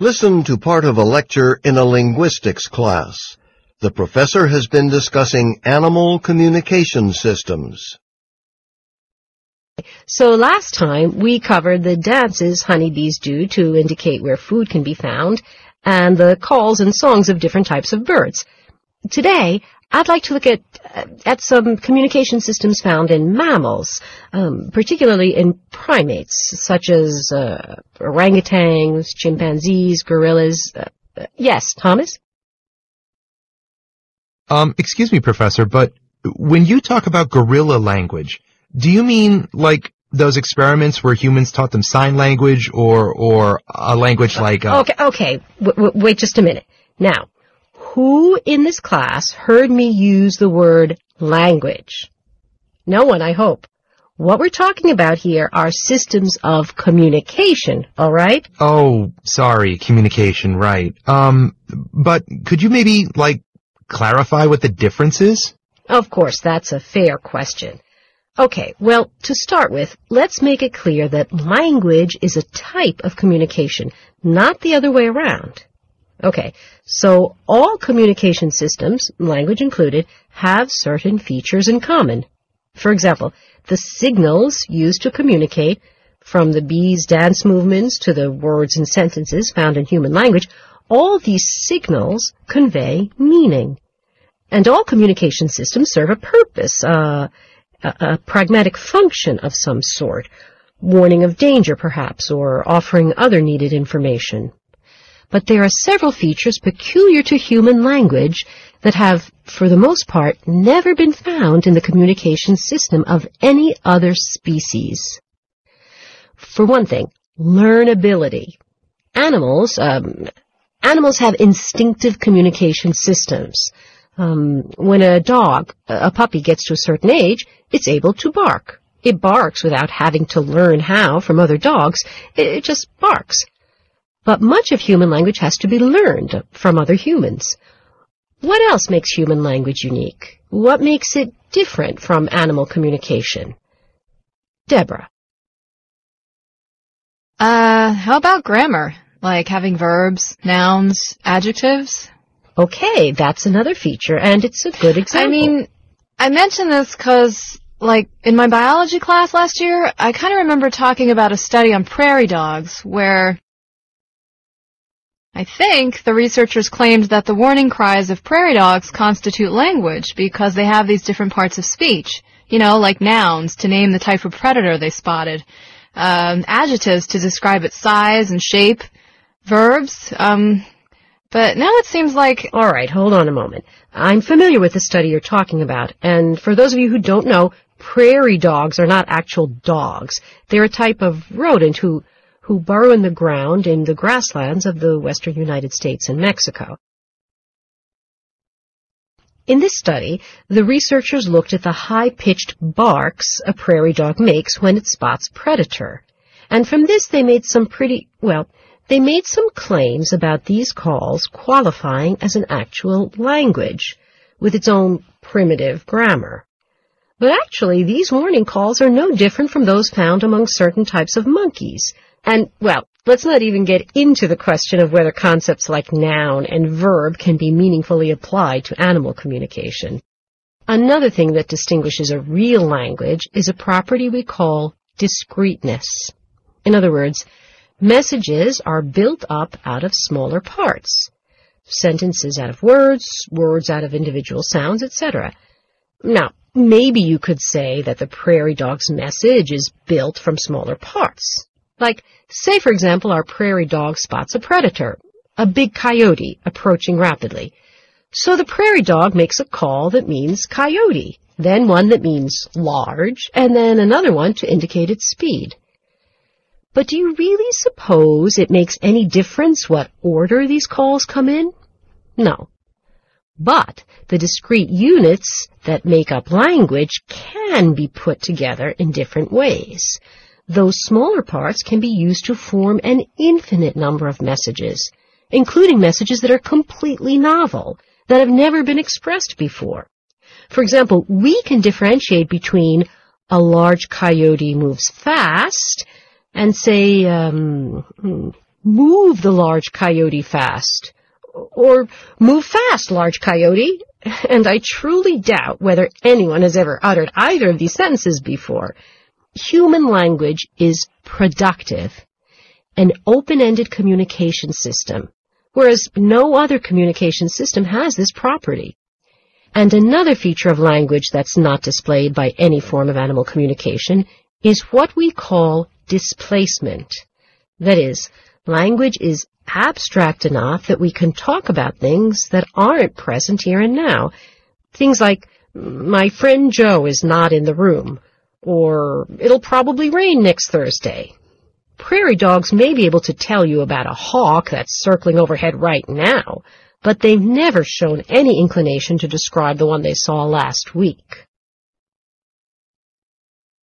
Listen to part of a lecture in a linguistics class. The professor has been discussing animal communication systems. So last time we covered the dances honeybees do to indicate where food can be found and the calls and songs of different types of birds. Today, I'd like to look at at some communication systems found in mammals, um, particularly in primates such as uh, orangutans, chimpanzees, gorillas. Uh, uh, yes, Thomas. Um, excuse me, Professor, but when you talk about gorilla language, do you mean like those experiments where humans taught them sign language or or a language like uh, Okay, okay. W- w- wait just a minute. Now, who in this class heard me use the word language? No one, I hope. What we're talking about here are systems of communication, all right? Oh, sorry, communication, right. Um, but could you maybe like clarify what the difference is? Of course, that's a fair question. Okay, well, to start with, let's make it clear that language is a type of communication, not the other way around. Okay, so all communication systems, language included, have certain features in common. For example, the signals used to communicate, from the bee's dance movements to the words and sentences found in human language, all these signals convey meaning. And all communication systems serve a purpose, uh, a, a pragmatic function of some sort, warning of danger perhaps, or offering other needed information. But there are several features peculiar to human language that have, for the most part, never been found in the communication system of any other species. For one thing, learnability. Animals, um, animals have instinctive communication systems. Um, when a dog, a puppy gets to a certain age, it's able to bark. It barks without having to learn how from other dogs. It just barks. But much of human language has to be learned from other humans. What else makes human language unique? What makes it different from animal communication? Deborah. Uh, how about grammar? Like having verbs, nouns, adjectives? Okay, that's another feature, and it's a good example. I mean, I mention this because, like, in my biology class last year, I kind of remember talking about a study on prairie dogs where I think the researchers claimed that the warning cries of prairie dogs constitute language because they have these different parts of speech. You know, like nouns to name the type of predator they spotted, um, adjectives to describe its size and shape, verbs, um, but now it seems like... All right, hold on a moment. I'm familiar with the study you're talking about, and for those of you who don't know, prairie dogs are not actual dogs. They're a type of rodent who who burrow in the ground in the grasslands of the western United States and Mexico. In this study, the researchers looked at the high-pitched barks a prairie dog makes when it spots predator. And from this they made some pretty, well, they made some claims about these calls qualifying as an actual language, with its own primitive grammar. But actually, these warning calls are no different from those found among certain types of monkeys, and, well, let's not even get into the question of whether concepts like noun and verb can be meaningfully applied to animal communication. Another thing that distinguishes a real language is a property we call discreteness. In other words, messages are built up out of smaller parts. Sentences out of words, words out of individual sounds, etc. Now, maybe you could say that the prairie dog's message is built from smaller parts. Like, say for example our prairie dog spots a predator, a big coyote approaching rapidly. So the prairie dog makes a call that means coyote, then one that means large, and then another one to indicate its speed. But do you really suppose it makes any difference what order these calls come in? No. But the discrete units that make up language can be put together in different ways. Those smaller parts can be used to form an infinite number of messages, including messages that are completely novel, that have never been expressed before. For example, we can differentiate between a large coyote moves fast and say, um, move the large coyote fast, or move fast, large coyote. And I truly doubt whether anyone has ever uttered either of these sentences before. Human language is productive, an open-ended communication system, whereas no other communication system has this property. And another feature of language that's not displayed by any form of animal communication is what we call displacement. That is, language is abstract enough that we can talk about things that aren't present here and now. Things like, my friend Joe is not in the room, or it'll probably rain next Thursday. Prairie dogs may be able to tell you about a hawk that's circling overhead right now, but they've never shown any inclination to describe the one they saw last week.